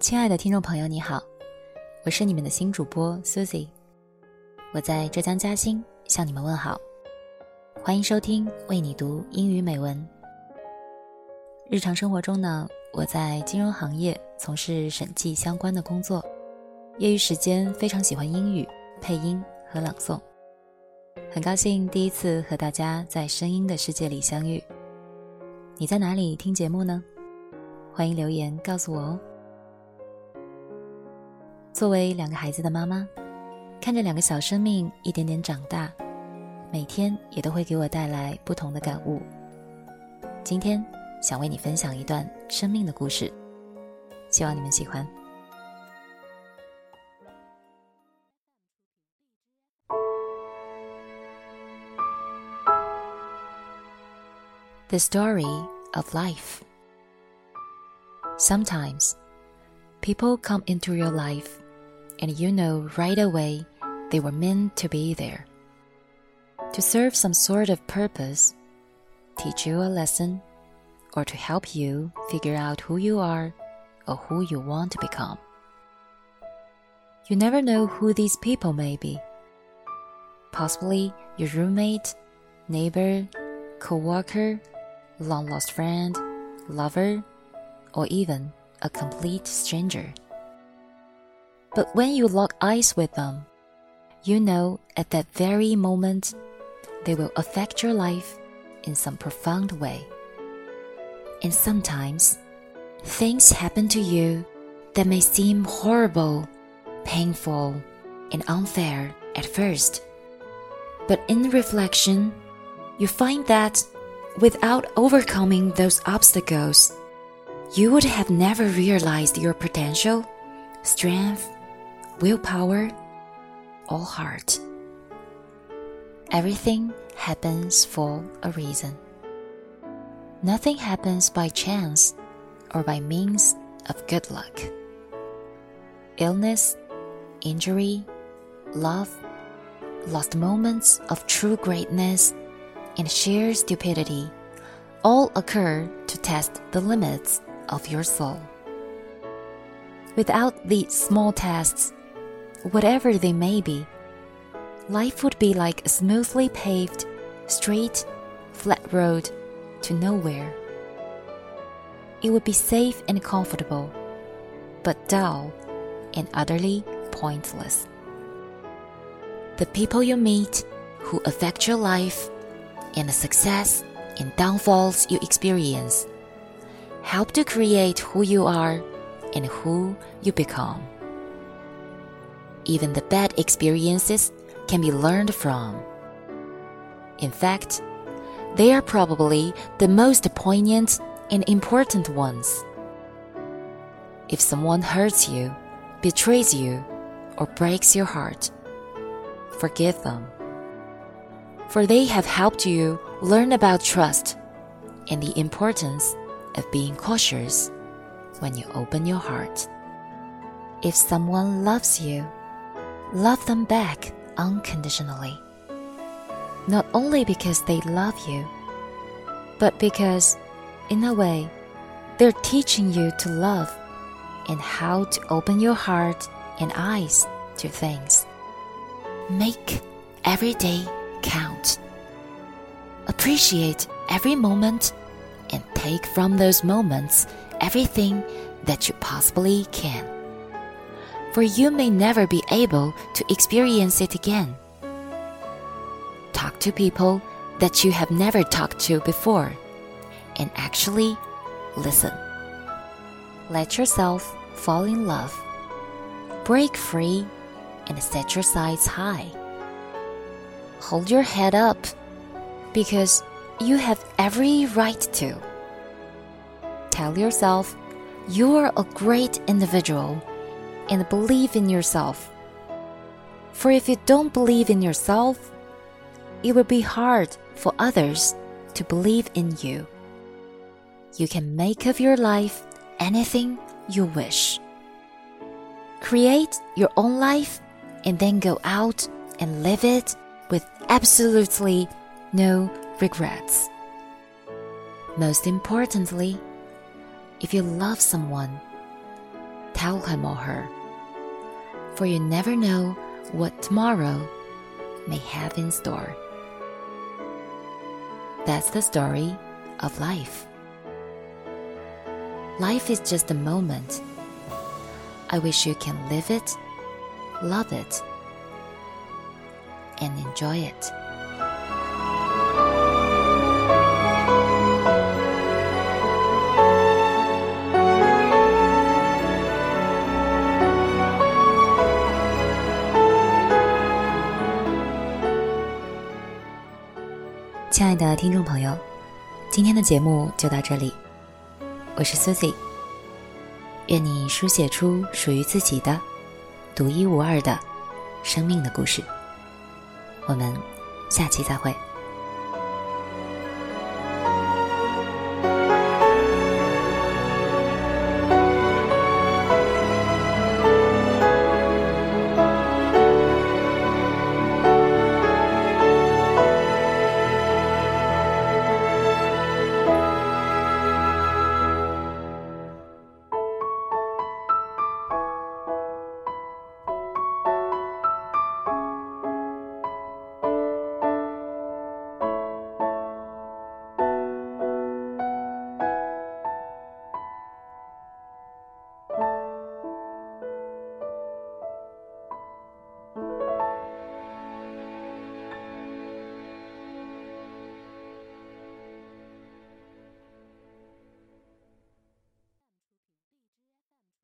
亲爱的听众朋友，你好，我是你们的新主播 Susie，我在浙江嘉兴向你们问好，欢迎收听为你读英语美文。日常生活中呢，我在金融行业从事审计相关的工作，业余时间非常喜欢英语配音和朗诵，很高兴第一次和大家在声音的世界里相遇。你在哪里听节目呢？欢迎留言告诉我哦。作为两个孩子的妈妈，看着两个小生命一点点长大，每天也都会给我带来不同的感悟。今天想为你分享一段生命的故事，希望你们喜欢。The story of life. Sometimes, people come into your life and you know right away they were meant to be there. To serve some sort of purpose, teach you a lesson, or to help you figure out who you are or who you want to become. You never know who these people may be. Possibly your roommate, neighbor, co worker, long lost friend, lover, or even a complete stranger. But when you lock eyes with them, you know at that very moment they will affect your life in some profound way. And sometimes things happen to you that may seem horrible, painful, and unfair at first. But in reflection, you find that without overcoming those obstacles, you would have never realized your potential, strength, willpower, or heart. Everything happens for a reason. Nothing happens by chance or by means of good luck. Illness, injury, love, lost moments of true greatness, and sheer stupidity all occur to test the limits of your soul. Without these small tests, whatever they may be, life would be like a smoothly paved, straight, flat road to nowhere. It would be safe and comfortable, but dull and utterly pointless. The people you meet who affect your life and the success and downfalls you experience help to create who you are and who you become. Even the bad experiences can be learned from. In fact, they are probably the most poignant and important ones. If someone hurts you, betrays you, or breaks your heart, forgive them. For they have helped you learn about trust and the importance of being cautious when you open your heart. If someone loves you, love them back unconditionally. Not only because they love you, but because, in a way, they're teaching you to love and how to open your heart and eyes to things. Make every day count. Appreciate every moment and take from those moments everything that you possibly can. For you may never be able to experience it again. Talk to people that you have never talked to before and actually listen. Let yourself fall in love. Break free and set your sights high. Hold your head up because you have every right to. Tell yourself you're a great individual and believe in yourself. For if you don't believe in yourself, it will be hard for others to believe in you. You can make of your life anything you wish. Create your own life and then go out and live it with absolutely no regrets. Most importantly, if you love someone, tell him or her. For you never know what tomorrow may have in store. That's the story of life. Life is just a moment. I wish you can live it, love it, and enjoy it. 亲爱的听众朋友，今天的节目就到这里，我是 Susie。愿你书写出属于自己的独一无二的生命的故事。我们下期再会。